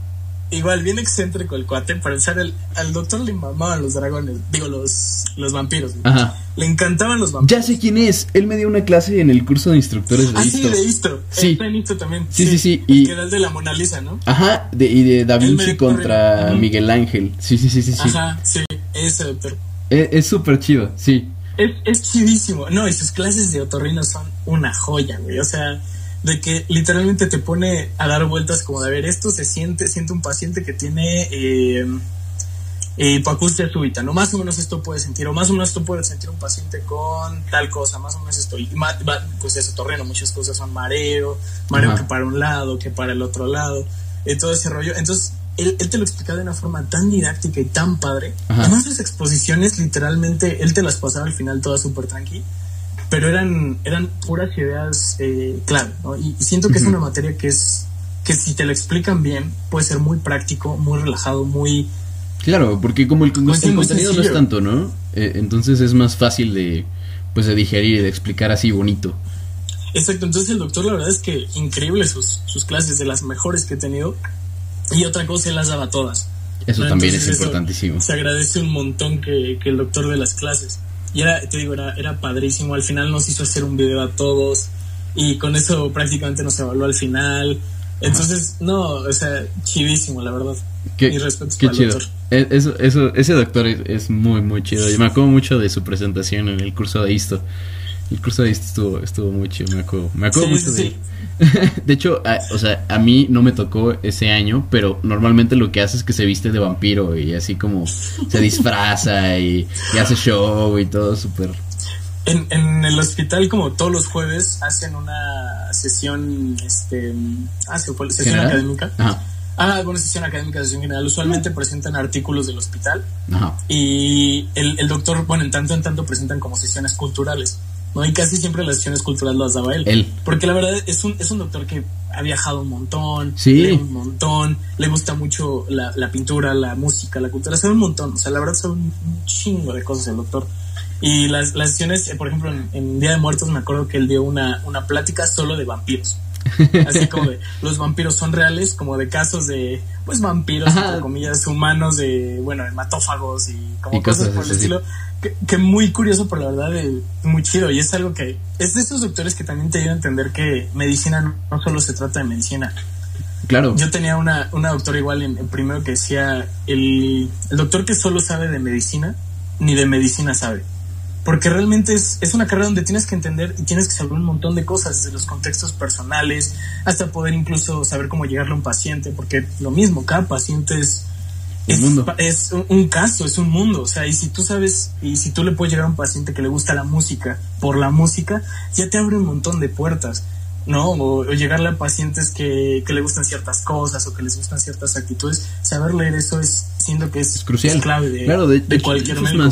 igual bien excéntrico el cuate, para empezar, el, al doctor le mamaban los dragones, digo, los, los vampiros. Ajá. Le encantaban los vampiros. Ya sé quién es. Él me dio una clase en el curso de instructores de Ah, sí, de Isto. Sí. Está en Isto también. Sí, sí, sí, y- Que era el de la Mona Lisa, ¿no? Ajá, de, y de Da Vinci contra. Miguel Ángel. Sí, sí, sí, sí, sí. Ajá, sí, ese doctor. Es es súper chido, sí. Es, es chidísimo. No, y sus clases de otorrino son una joya, güey. O sea, de que literalmente te pone a dar vueltas como de a ver, esto se siente, siente un paciente que tiene, eh, eh, súbita, ¿no? Más o menos esto puede sentir, o más o menos esto puede sentir un paciente con tal cosa, más o menos esto. Y pues eso, torreno, muchas cosas son mareo, mareo que para un lado, que para el otro lado, eh, todo ese rollo. Entonces, él, te lo explicaba de una forma tan didáctica y tan padre. Además, sus exposiciones, literalmente, él te las pasaba al final todas súper tranqui, pero eran, eran puras ideas eh, clave, ¿no? Y, siento que es una materia que es, que si te la explican bien, puede ser muy práctico, muy relajado, muy... Claro, porque como el, contenido no es tanto, ¿no? Eh, entonces es más fácil de, pues, de digerir y de explicar así bonito. Exacto, entonces el doctor la verdad es que increíble sus, sus clases, de las mejores que he tenido. Y otra cosa, él las daba todas. Eso también es importantísimo. Se agradece un montón que, que, el doctor de las clases. Y era, te digo, era, era padrísimo. Al final nos hizo hacer un video a todos. Y con eso prácticamente nos evaluó al final. Entonces, no, o sea, chidísimo, la verdad. Qué, Mis respetos qué chido. Doctor. E, eso, eso, ese doctor es, muy, muy chido. Yo me acuerdo mucho de su presentación en el curso de Isto. El curso de Isto estuvo, estuvo muy chido, me acuerdo, me acuerdo mucho de *laughs* de hecho, o sea, a mí no me tocó ese año, pero normalmente lo que hace es que se viste de vampiro y así como se disfraza y, hace show y todo súper... En, en, el hospital, como todos los jueves, hacen una sesión, este, ah, sesión académica. Ah, bueno, sesión académica, sesión general. Usualmente presentan artículos del hospital. Ajá. Y el, el doctor, bueno, en tanto en tanto presentan como sesiones culturales. ¿No? Y casi siempre las sesiones culturales las daba él. Porque la verdad es un, es un doctor que ha viajado un montón, lee un montón, le gusta mucho la, la, pintura, la música, la cultura, sabe un montón, o sea, la verdad sabe un, chingo de cosas el doctor. Y las, las sesiones, eh, por ejemplo, en, Día de Muertos me acuerdo que él dio una, una plática solo de vampiros. *laughs* Así como de *laughs* los vampiros son reales, como de casos de, pues, vampiros, entre comillas, humanos, de, bueno, hematófagos y como cosas, por el estilo que, muy curioso, por la verdad, eh, muy chido. Y es algo que es de esos doctores que también te ayudan a entender que medicina no, solo se trata de medicina. Claro. Yo tenía una, una doctora igual en, primero que decía, el, el, doctor que solo sabe de medicina, ni de medicina sabe. Porque realmente es, es una carrera donde tienes que entender y tienes que saber un montón de cosas, desde los contextos personales hasta poder incluso saber cómo llegarle a un paciente, porque lo mismo, cada paciente es es, es un, caso, es un mundo, o sea, y si tú sabes, y si tú le puedes llegar a un paciente que le gusta la música por la música, ya te abre un montón de puertas, ¿no? O, llegarle a pacientes que, que, le gustan ciertas cosas o que les gustan ciertas actitudes, saber leer eso es, siendo que es, crucial. clave de, de, cualquier médico.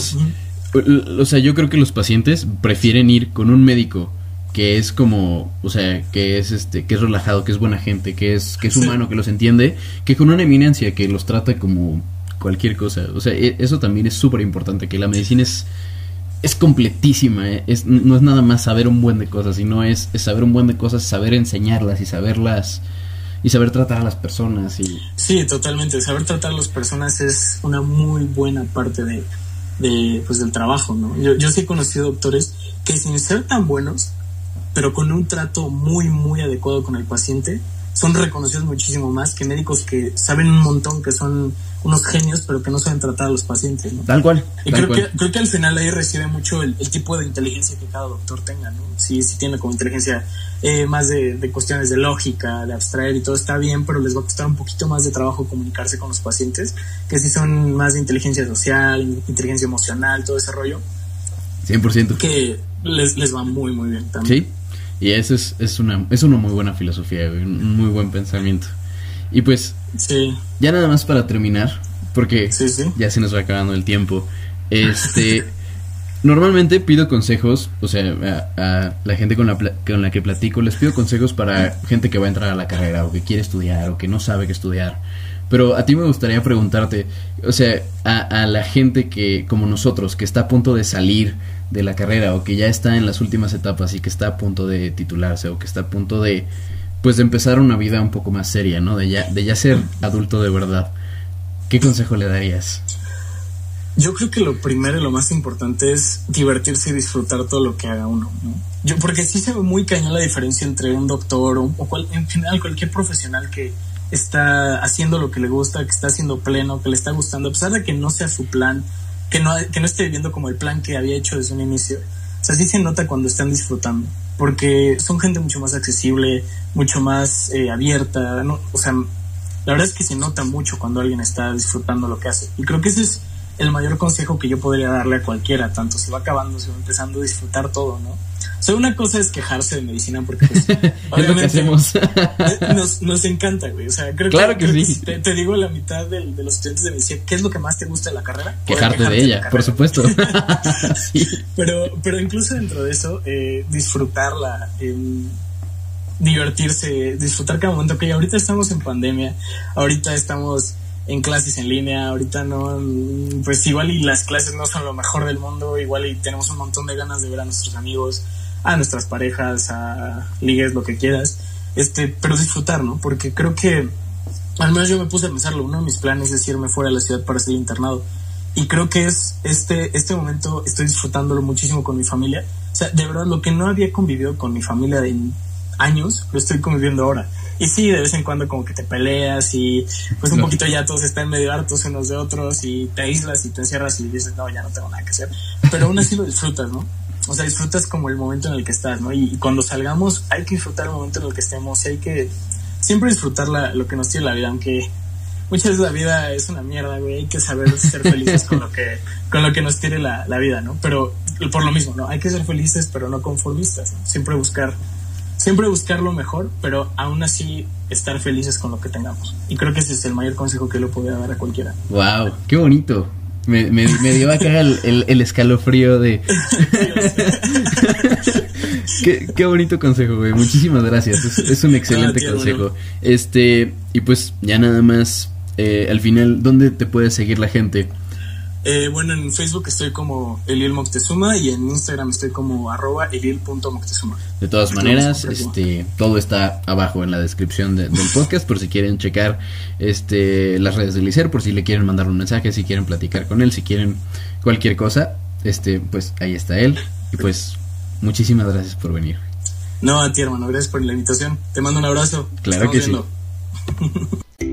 O sea, yo creo que los pacientes prefieren ir con un médico que es como, o sea, que es este, que es relajado, que es buena gente, que es, que es humano, que los entiende, que con una eminencia que los trata como cualquier cosa. O sea, e, eso también es súper importante, que la medicina es, es completísima, ¿eh? es, no es nada más saber un buen de cosas, sino es, es saber un buen de cosas, saber enseñarlas y saberlas y saber tratar a las personas y sí totalmente saber tratar a las personas es una muy buena parte de, de pues del trabajo no yo, yo sí he conocido doctores que sin ser tan buenos pero con un trato muy, muy adecuado con el paciente, son reconocidos muchísimo más que médicos que saben un montón, que son unos genios, pero que no saben tratar a los pacientes. ¿no? Tal cual. Y creo, Que, creo que al final ahí recibe mucho el, tipo de inteligencia que cada doctor tenga, ¿no? Si, si tiene como inteligencia eh, más de, de, cuestiones de lógica, de abstraer y todo está bien, pero les va a costar un poquito más de trabajo comunicarse con los pacientes, que si son más de inteligencia social, inteligencia emocional, todo ese rollo. 100%. Que les, les va muy, muy bien también. Sí. Y eso es, es, una, es una muy buena filosofía, un muy buen pensamiento. Y pues, ya nada más para terminar, porque ya se nos va acabando el tiempo. *laughs* Este, normalmente pido consejos, o sea, a, la gente con la, con la que platico, les pido consejos para gente que va a entrar a la carrera o que quiere estudiar o que no sabe qué estudiar. Pero a ti me gustaría preguntarte, o sea, a, a la gente que, como nosotros, que está a punto de salir de la carrera o que ya está en las últimas etapas y que está a punto de titularse o que está a punto de pues de empezar una vida un poco más seria, ¿no? De ya, de ya ser adulto de verdad. ¿Qué consejo le darías? Yo creo que lo primero y lo más importante es divertirse y disfrutar todo lo que haga uno, ¿no? Yo, porque sí se ve muy cañón la diferencia entre un doctor o, cual, en general cualquier profesional que está haciendo lo que le gusta, que está haciendo pleno, que le está gustando, a pesar de que no sea su plan, que no, que no esté viviendo como el plan que había hecho desde un inicio. O sea, sí se nota cuando están disfrutando, porque son gente mucho más accesible, mucho más eh, abierta, ¿no? o sea, la verdad es que se nota mucho cuando alguien está disfrutando lo que hace. Y creo que ese es el mayor consejo que yo podría darle a cualquiera, tanto se va acabando, se va empezando a disfrutar todo, ¿no? O sea, una cosa es quejarse de medicina porque pues, *laughs* obviamente hacemos. nos, nos encanta, güey. O sea, creo claro que, sí. te, digo la mitad de, los estudiantes de medicina, ¿qué es lo que más te gusta de la carrera? Quejarte, de ella, por supuesto. *laughs* pero, pero incluso dentro de eso, eh, disfrutarla, divertirse, disfrutar cada momento. Que ahorita estamos en pandemia, ahorita estamos en clases en línea, ahorita no, pues igual y las clases no son lo mejor del mundo, igual y tenemos un montón de ganas de ver a nuestros amigos, a nuestras parejas, a ligues, lo que quieras, este, pero disfrutar, ¿no? Porque creo que, al menos yo me puse a pensarlo, uno de mis planes es irme fuera de la ciudad para ser internado. Y creo que es este, este momento, estoy disfrutándolo muchísimo con mi familia. O sea, de verdad, lo que no había convivido con mi familia de años, lo estoy conviviendo ahora. Y sí, de vez en cuando como que te peleas y pues un poquito ya todos están medio hartos unos de otros y te aíslas y te encierras y dices, no, ya no tengo nada que hacer. Pero aún así lo disfrutas, ¿no? O sea, disfrutas como el momento en el que estás, ¿no? Y, cuando salgamos hay que disfrutar el momento en el que estemos y hay que siempre disfrutar lo que nos tiene la vida, aunque muchas veces la vida es una mierda, güey, hay que saber ser felices con lo que, con lo que nos tiene la, la vida, ¿no? Pero por lo mismo, ¿no? Hay que ser felices pero no conformistas, ¿no? Siempre buscar siempre buscar lo mejor, pero aún así estar felices con lo que tengamos. Y creo que ese es el mayor consejo que le podría dar a cualquiera. ¡Wow! ¡Qué bonito! Me, me, dio acá el, el, escalofrío de... *laughs* qué, qué, bonito consejo, güey. Muchísimas gracias. Es, un excelente consejo. Este, y pues ya nada más, eh, al final, ¿dónde te puede seguir la gente? Eh, bueno, en Facebook estoy como Eliel Moctezuma y en Instagram estoy como arroba eliel.moctezuma. De todas maneras, este, todo está abajo en la descripción del podcast por si quieren checar este, las redes de Licer, por si le quieren mandar un mensaje, si quieren platicar con él, si quieren cualquier cosa, este, pues ahí está él. Y pues muchísimas gracias por venir. No, a ti hermano, gracias por la invitación. Te mando un abrazo. Claro que sí. *laughs*